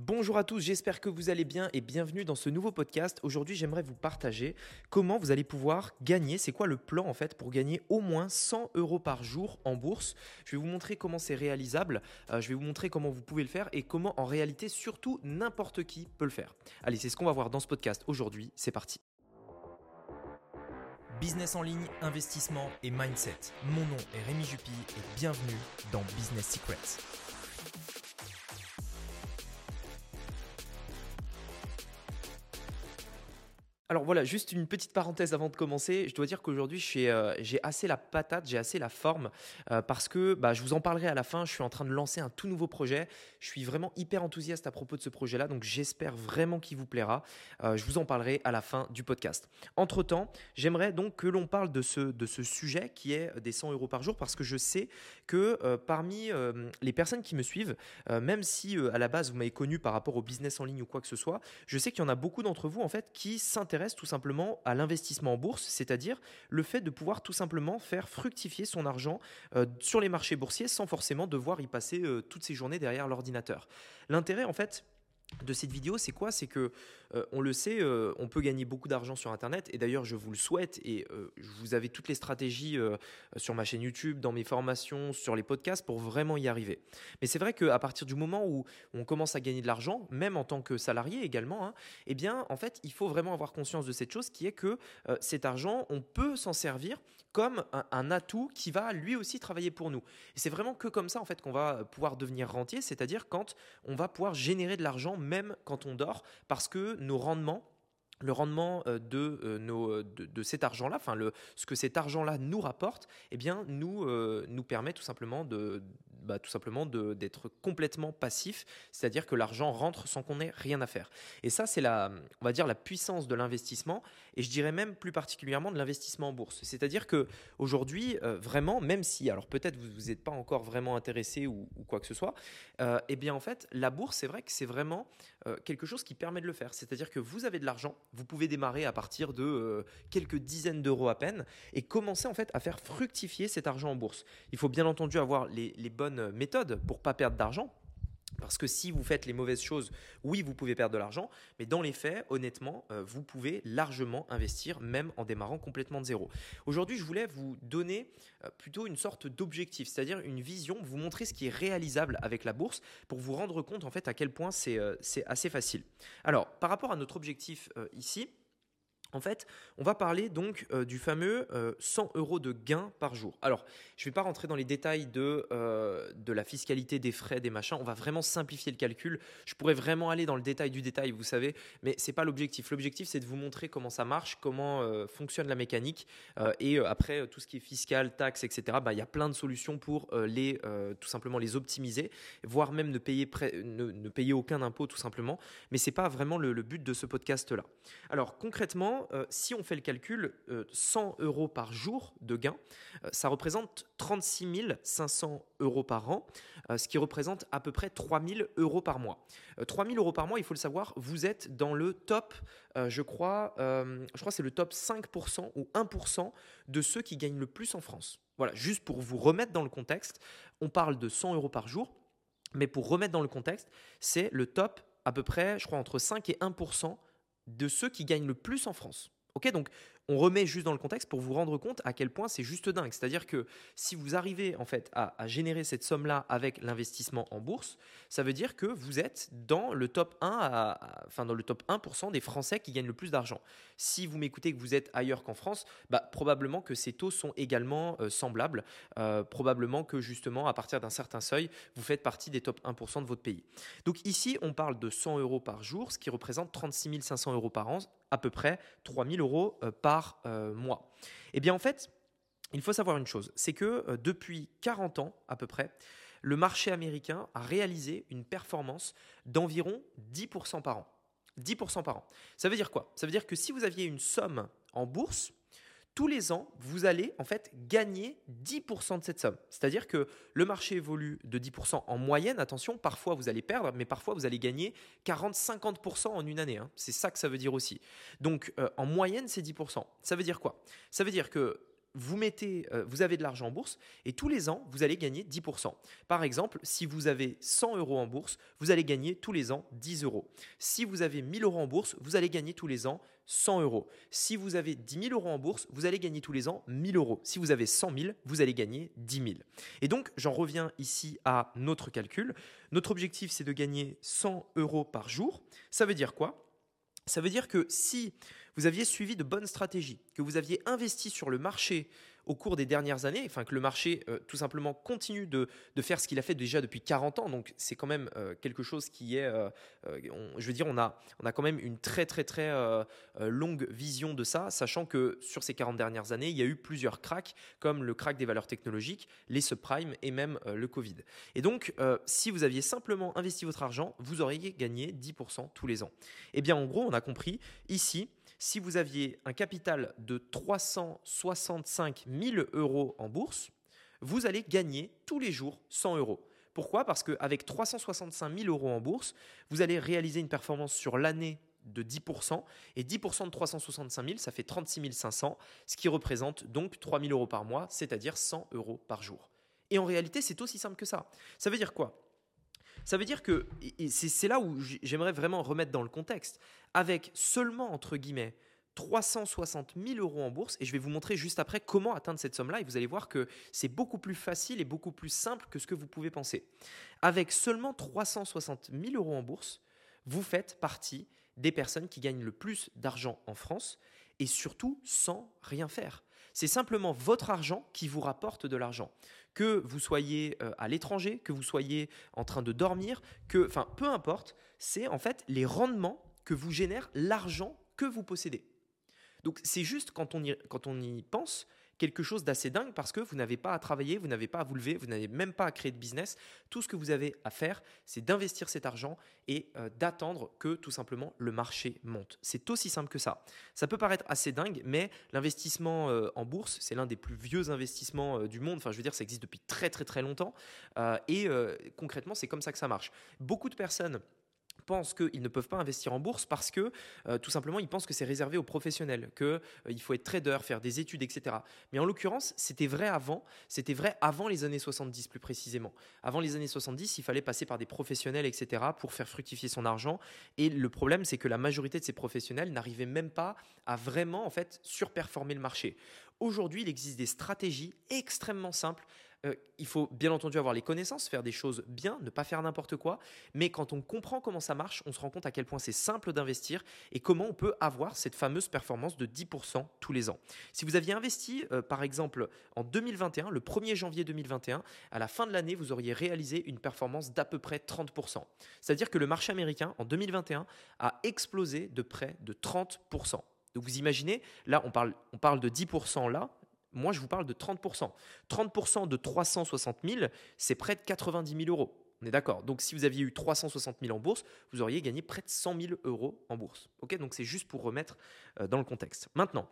Bonjour à tous, j'espère que vous allez bien et bienvenue dans ce nouveau podcast. Aujourd'hui, j'aimerais vous partager comment vous allez pouvoir gagner, c'est quoi le plan en fait pour gagner au moins 100 euros par jour en bourse? Je vais vous montrer comment c'est réalisable, euh, je vais vous montrer comment vous pouvez le faire et comment en réalité surtout n'importe qui peut le faire. Allez, c'est ce qu'on va voir dans ce podcast aujourd'hui, c'est parti. Business en ligne, investissement et mindset. Mon nom est Rémi Jupy et bienvenue dans Business Secrets. Alors voilà, juste une petite parenthèse avant de commencer. Je dois dire qu'aujourd'hui, euh, j'ai assez la patate, j'ai assez la forme euh, parce que bah, je vous en parlerai à la fin. Je suis en train de lancer un tout nouveau projet. Je suis vraiment hyper enthousiaste à propos de ce projet-là, donc j'espère vraiment qu'il vous plaira. Euh, je vous en parlerai à la fin du podcast. Entre-temps, j'aimerais donc que l'on parle de ce, de ce sujet qui est des 100 euros par jour parce que je sais que parmi les personnes qui me suivent, même si à la base vous m'avez connu par rapport au business en ligne ou quoi que ce soit, je sais qu'il y en a beaucoup d'entre vous en fait qui s'intéressent tout simplement à l'investissement en bourse, c'est-à-dire le fait de pouvoir tout simplement faire fructifier son argent euh, sur les marchés boursiers sans forcément devoir y passer euh, toutes ses journées derrière l'ordinateur. L'intérêt en fait de cette vidéo, c'est quoi? C'est que euh, on le sait, euh, on peut gagner beaucoup d'argent sur Internet. Et d'ailleurs, je vous le souhaite. Et euh, vous avez toutes les stratégies sur ma chaîne YouTube, dans mes formations, sur les podcasts pour vraiment y arriver. Mais c'est vrai qu'à partir du moment où on commence à gagner de l'argent, même en tant que salarié également, hein, eh bien, en fait, il faut vraiment avoir conscience de cette chose qui est que cet argent, on peut s'en servir comme un, atout qui va lui aussi travailler pour nous. Et c'est vraiment que comme ça, en fait, qu'on va pouvoir devenir rentier, c'est-à-dire quand on va pouvoir générer de l'argent même quand on dort, parce que nos rendements le rendement euh, de, euh, nos, euh, de, cet argent-là, enfin le, ce que cet argent-là nous rapporte, eh bien nous, nous permet tout simplement de, bah, tout simplement d'être complètement passif, c'est-à-dire que l'argent rentre sans qu'on ait rien à faire. Et ça, c'est la, on va dire la puissance de l'investissement, et je dirais même plus particulièrement de l'investissement en bourse. C'est-à-dire que aujourd'hui, vraiment, même si, alors peut-être vous vous n'êtes pas encore vraiment intéressé ou, quoi que ce soit, eh bien en fait, la bourse, c'est vrai que c'est vraiment quelque chose qui permet de le faire. C'est-à-dire que vous avez de l'argent vous pouvez démarrer à partir de euh, quelques dizaines d'euros à peine et commencer en fait à faire fructifier cet argent en bourse. Il faut bien entendu avoir les, bonnes méthodes pour pas perdre d'argent. Parce que si vous faites les mauvaises choses, oui, vous pouvez perdre de l'argent, mais dans les faits, honnêtement, euh, vous pouvez largement investir, même en démarrant complètement de zéro. Aujourd'hui, je voulais vous donner euh, plutôt une sorte d'objectif, c'est-à-dire une vision, vous montrer ce qui est réalisable avec la bourse pour vous rendre compte en fait à quel point c'est assez facile. Alors, par rapport à notre objectif ici, en fait, on va parler donc euh, du fameux 100 euh, euros de gain par jour. Alors, je ne vais pas rentrer dans les détails de, euh, de la fiscalité, des frais, des machins. On va vraiment simplifier le calcul. Je pourrais vraiment aller dans le détail du détail, vous savez, mais ce n'est pas l'objectif. L'objectif, c'est de vous montrer comment ça marche, comment fonctionne la mécanique. et après, tout ce qui est fiscal, taxes, etc., bah, il y a plein de solutions pour les, tout simplement les optimiser, voire même ne payer, ne, payer aucun impôt, tout simplement. Mais ce n'est pas vraiment le but de ce podcast-là. Alors, concrètement, euh, si on fait le calcul, 100 euh, euros par jour de gain, euh, ça représente 36 500 euros par an, ce qui représente à peu près 3 000 euros par mois. 3 000 euros par mois, il faut le savoir, vous êtes dans le top, je crois, je crois c'est le top 5% ou 1% de ceux qui gagnent le plus en France. Voilà, juste pour vous remettre dans le contexte, on parle de 100 euros par jour, mais pour remettre dans le contexte, c'est le top à peu près, je crois, entre 5 et 1% de ceux qui gagnent le plus en France. On remet juste dans le contexte pour vous rendre compte à quel point c'est juste dingue. C'est-à-dire que si vous arrivez en fait à, générer cette somme-là avec l'investissement en bourse, ça veut dire que vous êtes dans le top 1, enfin dans le top 1% des Français qui gagnent le plus d'argent. Si vous m'écoutez que vous êtes ailleurs qu'en France, bah, probablement que ces taux sont également euh, semblables. Euh, probablement que justement à partir d'un certain seuil, vous faites partie des top 1% de votre pays. Donc ici, on parle de 100 euros par jour, ce qui représente 36 500 euros par an, à peu près 3 000 euros euh, euh, mois Eh bien en fait, il faut savoir une chose, c'est que euh, depuis 40 ans à peu près, le marché américain a réalisé une performance d'environ 10% par an. 10% par an. Ça veut dire quoi? Ça veut dire que si vous aviez une somme en bourse, tous les ans, vous allez en fait gagner 10% de cette somme. C'est-à-dire que le marché évolue de 10% en moyenne. Attention, parfois vous allez perdre, mais parfois vous allez gagner 40-50% en une année. Hein. C'est ça que ça veut dire aussi. Donc euh, en moyenne, c'est 10%. Ça veut dire quoi? Ça veut dire que vous mettez, euh, vous avez de l'argent en bourse et tous les ans, vous allez gagner 10%. Par exemple, si vous avez 100 euros en bourse, vous allez gagner tous les ans 10 euros. Si vous avez 1000 euros en bourse, vous allez gagner tous les ans 100 euros. Si vous avez 10 000 euros en bourse, vous allez gagner tous les ans 1000 euros. Si vous avez 100 000, vous allez gagner 10 000. Et donc, j'en reviens ici à notre calcul. Notre objectif, c'est de gagner 100 euros par jour. Ça veut dire quoi? Ça veut dire que si vous aviez suivi de bonnes stratégies, que vous aviez investi sur le marché au cours des dernières années, enfin que le marché euh, tout simplement continue de, faire ce qu'il a fait déjà depuis 40 ans. Donc c'est quand même euh, quelque chose qui est, euh, je veux dire, on a, on a quand même une très très très longue vision de ça, sachant que sur ces 40 dernières années, il y a eu plusieurs cracks, comme le crack des valeurs technologiques, les subprimes et même le Covid. Et donc, si vous aviez simplement investi votre argent, vous auriez gagné 10% tous les ans. Eh bien, en gros, on a compris ici si vous aviez un capital de 365 000 euros en bourse, vous allez gagner tous les jours 100 euros. Pourquoi? Parce qu'avec 365 000 euros en bourse, vous allez réaliser une performance sur l'année de 10%. Et 10% de 365 000, ça fait 36 500, ce qui représente donc 3 000 euros par mois, c'est-à-dire 100 euros par jour. Et en réalité, c'est aussi simple que ça. Ça veut dire quoi? Ça veut dire que, c'est là où j'aimerais vraiment remettre dans le contexte, avec seulement, entre guillemets, 360 000 euros en bourse, et je vais vous montrer juste après comment atteindre cette somme-là, et vous allez voir que c'est beaucoup plus facile et beaucoup plus simple que ce que vous pouvez penser. Avec seulement 360 000 euros en bourse, vous faites partie des personnes qui gagnent le plus d'argent en France, et surtout sans rien faire. C'est simplement votre argent qui vous rapporte de l'argent. Que vous soyez euh, à l'étranger, que vous soyez en train de dormir, que, peu importe, c'est en fait les rendements que vous génère l'argent que vous possédez. Donc c'est juste quand on, quand on y pense, quelque chose d'assez dingue parce que vous n'avez pas à travailler, vous n'avez pas à vous lever, vous n'avez même pas à créer de business. Tout ce que vous avez à faire, c'est d'investir cet argent et euh, d'attendre que tout simplement le marché monte. C'est aussi simple que ça. Ça peut paraître assez dingue, mais l'investissement euh, en bourse, c'est l'un des plus vieux investissements euh, du monde. Enfin, je veux dire, ça existe depuis très très très longtemps. et concrètement, c'est comme ça que ça marche. Beaucoup de personnes pensent qu'ils ne peuvent pas investir en bourse parce que euh, tout simplement ils pensent que c'est réservé aux professionnels, qu'il euh, faut être trader, faire des études, etc. Mais en l'occurrence, c'était vrai avant, c'était vrai avant les années 70 plus précisément. Avant les années 70, il fallait passer par des professionnels, etc. pour faire fructifier son argent. Et le problème, c'est que la majorité de ces professionnels n'arrivaient même pas à vraiment en fait surperformer le marché. Aujourd'hui, il existe des stratégies extrêmement simples euh, il faut bien entendu avoir les connaissances, faire des choses bien, ne pas faire n'importe quoi. Mais quand on comprend comment ça marche, on se rend compte à quel point c'est simple d'investir et comment on peut avoir cette fameuse performance de 10% tous les ans. Si vous aviez investi, euh, par exemple, en 2021, le 1er janvier 2021, à la fin de l'année, vous auriez réalisé une performance d'à peu près 30%. C'est-à-dire que le marché américain, en 2021, a explosé de près de 30%. Donc vous imaginez, là on parle, on parle de 10% là, moi, je vous parle de 30%. 30% de 360 000, c'est près de 90 000 euros. On est d'accord. Donc, si vous aviez eu 360 000 en bourse, vous auriez gagné près de 100 000 euros en bourse. Ok? Donc, c'est juste pour remettre euh, dans le contexte. Maintenant,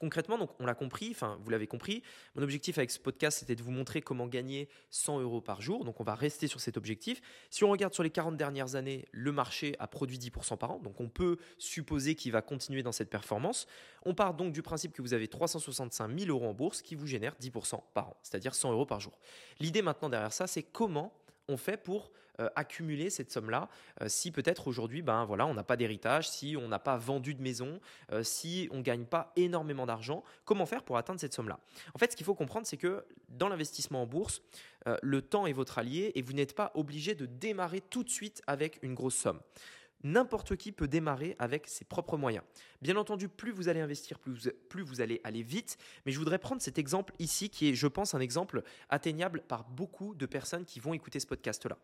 concrètement, on l'a compris, enfin vous l'avez compris, mon objectif avec ce podcast c'était de vous montrer comment gagner 100 euros par jour. Donc on va rester sur cet objectif. Si on regarde sur les 40 dernières années, le marché a produit 10% par an, donc on peut supposer qu'il va continuer dans cette performance. On part donc du principe que vous avez 365 000 euros en bourse qui vous génère 10% par an, c'est-à-dire 100 euros par jour. L'idée maintenant derrière ça, c'est comment on fait pour euh, accumuler cette somme-là euh, si peut-être aujourd'hui, ben voilà, on n'a pas d'héritage, si on n'a pas vendu de maison, euh, si on ne gagne pas énormément d'argent, comment faire pour atteindre cette somme-là? En fait, ce qu'il faut comprendre, c'est que dans l'investissement en bourse, le temps est votre allié et vous n'êtes pas obligé de démarrer tout de suite avec une grosse somme. N'importe qui peut démarrer avec ses propres moyens. Bien entendu, plus vous allez investir, plus vous, allez aller vite. Mais je voudrais prendre cet exemple ici, qui est, je pense, un exemple atteignable par beaucoup de personnes qui vont écouter ce podcast-là.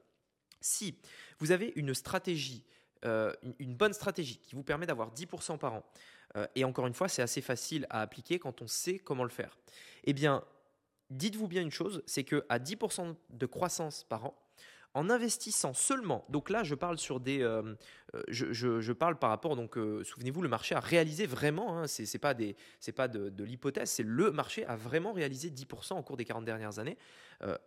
Si vous avez une stratégie, euh, une, bonne stratégie qui vous permet d'avoir 10% par an, euh, et encore une fois, c'est assez facile à appliquer quand on sait comment le faire, eh bien, dites-vous bien une chose, c'est qu'à 10% de croissance par an, en investissant seulement, donc là je parle sur des, euh, euh, je, parle par rapport, donc euh, souvenez-vous, le marché a réalisé vraiment, hein, c'est pas, des, pas de, l'hypothèse, c'est le marché a vraiment réalisé 10% au cours des 40 dernières années,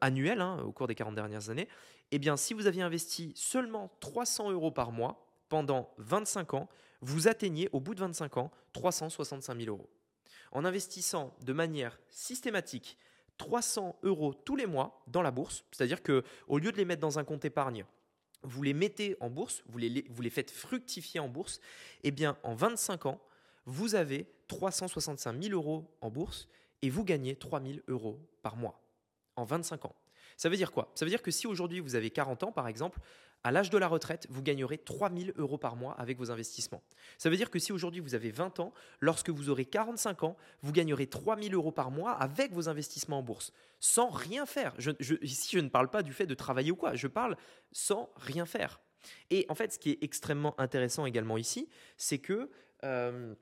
annuel hein, au cours des 40 dernières années. Eh bien, si vous aviez investi seulement 300 euros par mois pendant 25 ans, vous atteignez au bout de 25 ans 365 000 euros. en investissant de manière systématique 300 euros tous les mois dans la bourse, c'est-à-dire que au lieu de les mettre dans un compte épargne, vous les mettez en bourse, vous les, vous les faites fructifier en bourse, eh bien en 25 ans, vous avez 365 000 euros en bourse et vous gagnez 3 000 euros par mois en 25 ans. Ça veut dire quoi? Ça veut dire que si aujourd'hui vous avez 40 ans par exemple, à l'âge de la retraite, vous gagnerez 3 000 euros par mois avec vos investissements. Ça veut dire que si aujourd'hui vous avez 20 ans, lorsque vous aurez 45 ans, vous gagnerez 3 000 euros par mois avec vos investissements en bourse, sans rien faire. ici, je ne parle pas du fait de travailler ou quoi, je parle sans rien faire. Et en fait, ce qui est extrêmement intéressant également ici, c'est que... Euh,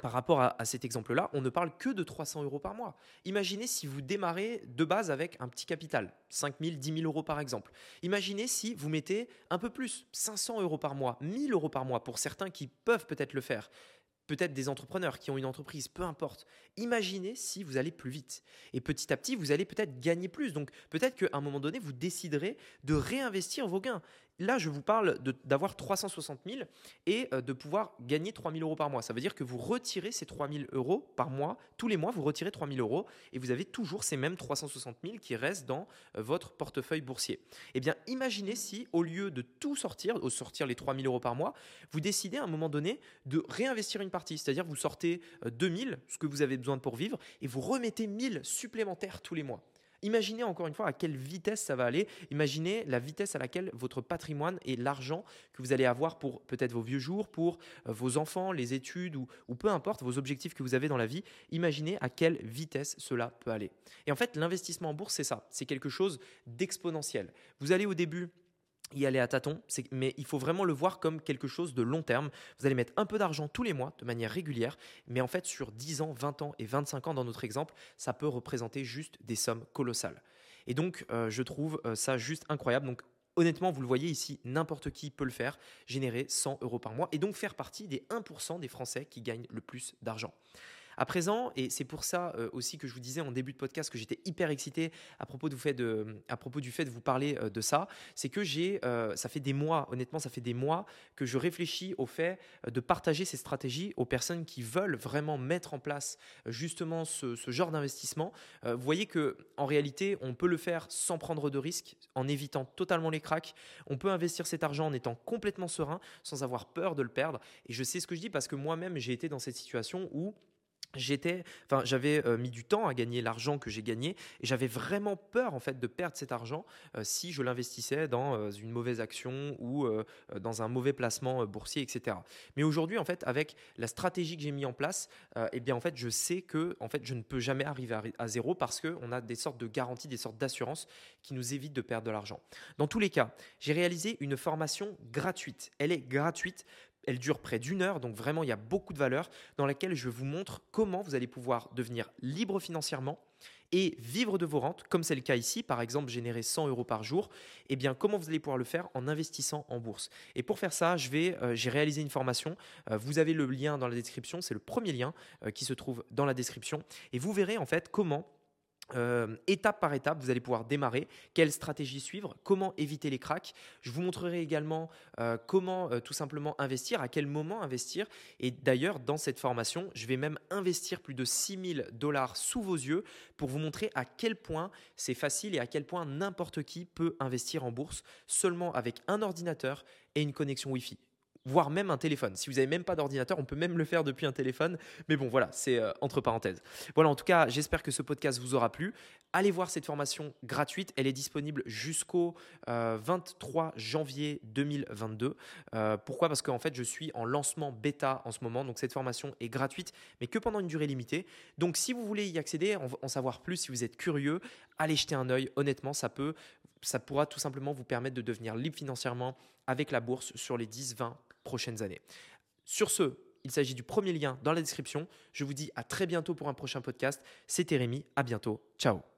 par rapport à, cet exemple-là, on ne parle que de 300 euros par mois. Imaginez si vous démarrez de base avec un petit capital, 5 000, 10 000 euros par exemple. Imaginez si vous mettez un peu plus, 500 euros par mois, 1000 euros par mois pour certains qui peuvent peut-être le faire peut-être des entrepreneurs qui ont une entreprise, peu importe. Imaginez si vous allez plus vite. Et petit à petit, vous allez peut-être gagner plus. Donc peut-être qu'à un moment donné, vous déciderez de réinvestir vos gains. Là, je vous parle d'avoir 360 000 et euh, de pouvoir gagner 3 000 euros par mois. Ça veut dire que vous retirez ces 3 000 euros par mois. Tous les mois, vous retirez 3 000 euros et vous avez toujours ces mêmes 360 000 qui restent dans euh, votre portefeuille boursier. Eh bien, imaginez si, au lieu de tout sortir, de sortir les 3 000 euros par mois, vous décidez à un moment donné de réinvestir une partie. C'est-à-dire, vous sortez 2 euh, 000, ce que vous avez besoin pour vivre, et vous remettez 1 000 supplémentaires tous les mois. Imaginez encore une fois à quelle vitesse ça va aller. Imaginez la vitesse à laquelle votre patrimoine et l'argent que vous allez avoir pour peut-être vos vieux jours, pour euh, vos enfants, les études ou, ou peu importe vos objectifs que vous avez dans la vie. Imaginez à quelle vitesse cela peut aller. Et en fait, l'investissement en bourse, c'est ça. C'est quelque chose d'exponentiel. Vous allez au début y aller à tâtons, mais il faut vraiment le voir comme quelque chose de long terme. Vous allez mettre un peu d'argent tous les mois de manière régulière, mais en fait sur 10 ans, 20 ans et 25 ans dans notre exemple, ça peut représenter juste des sommes colossales. Et donc euh, je trouve euh, ça juste incroyable. Donc honnêtement, vous le voyez ici, n'importe qui peut le faire, générer 100 euros par mois et donc faire partie des 1% des Français qui gagnent le plus d'argent. À présent, et c'est pour ça euh, aussi que je vous disais en début de podcast que j'étais hyper excité à propos, du fait de vous parler euh, de ça, c'est que j'ai, euh, ça fait des mois, honnêtement, ça fait des mois que je réfléchis au fait de partager ces stratégies aux personnes qui veulent vraiment mettre en place justement ce, genre d'investissement. vous voyez que en réalité, on peut le faire sans prendre de risques, en évitant totalement les cracks. On peut investir cet argent en étant complètement serein, sans avoir peur de le perdre. Et je sais ce que je dis parce que moi-même, j'ai été dans cette situation où j'avais euh, mis du temps à gagner l'argent que j'ai gagné et j'avais vraiment peur en fait de perdre cet argent euh, si je l'investissais dans euh, une mauvaise action ou dans un mauvais placement boursier, etc. Mais aujourd'hui, en fait, avec la stratégie que j'ai mis en place, eh bien, en fait, je sais que en fait, je ne peux jamais arriver à, à zéro parce qu'on a des sortes de garanties, des sortes d'assurances qui nous évitent de perdre de l'argent. Dans tous les cas, j'ai réalisé une formation gratuite. Elle est gratuite elle dure près d'une heure, donc vraiment il y a beaucoup de valeur dans laquelle je vous montre comment vous allez pouvoir devenir libre financièrement et vivre de vos rentes, comme c'est le cas ici, par exemple générer 100 euros par jour, et eh bien comment vous allez pouvoir le faire en investissant en bourse? Et pour faire ça, je vais, euh, j'ai réalisé une formation. Euh, vous avez le lien dans la description, c'est le premier lien euh, qui se trouve dans la description, et vous verrez en fait comment euh, étape par étape, vous allez pouvoir démarrer, quelle stratégie suivre, comment éviter les cracks? Je vous montrerai également euh, comment euh, tout simplement investir, à quel moment investir. Et d'ailleurs, dans cette formation, je vais même investir plus de 6000 dollars sous vos yeux pour vous montrer à quel point c'est facile et à quel point n'importe qui peut investir en bourse seulement avec un ordinateur et une connexion Wi-Fi voire même un téléphone. Si vous n'avez même pas d'ordinateur, on peut même le faire depuis un téléphone. Mais bon, voilà, c'est euh, entre parenthèses. Voilà, en tout cas, j'espère que ce podcast vous aura plu. Allez voir cette formation gratuite. Elle est disponible jusqu'au 23 euh, janvier 2022. Euh, pourquoi? Parce qu'en fait, je suis en lancement bêta en ce moment. Donc, cette formation est gratuite, mais que pendant une durée limitée. Donc, si vous voulez y accéder, en, savoir plus, si vous êtes curieux, allez jeter un œil. Honnêtement, ça peut, ça pourra tout simplement vous permettre de devenir libre financièrement avec la bourse sur les 10-20 prochaines années. Sur ce, il s'agit du premier lien dans la description. Je vous dis à très bientôt pour un prochain podcast. C'était Rémi, à bientôt. Ciao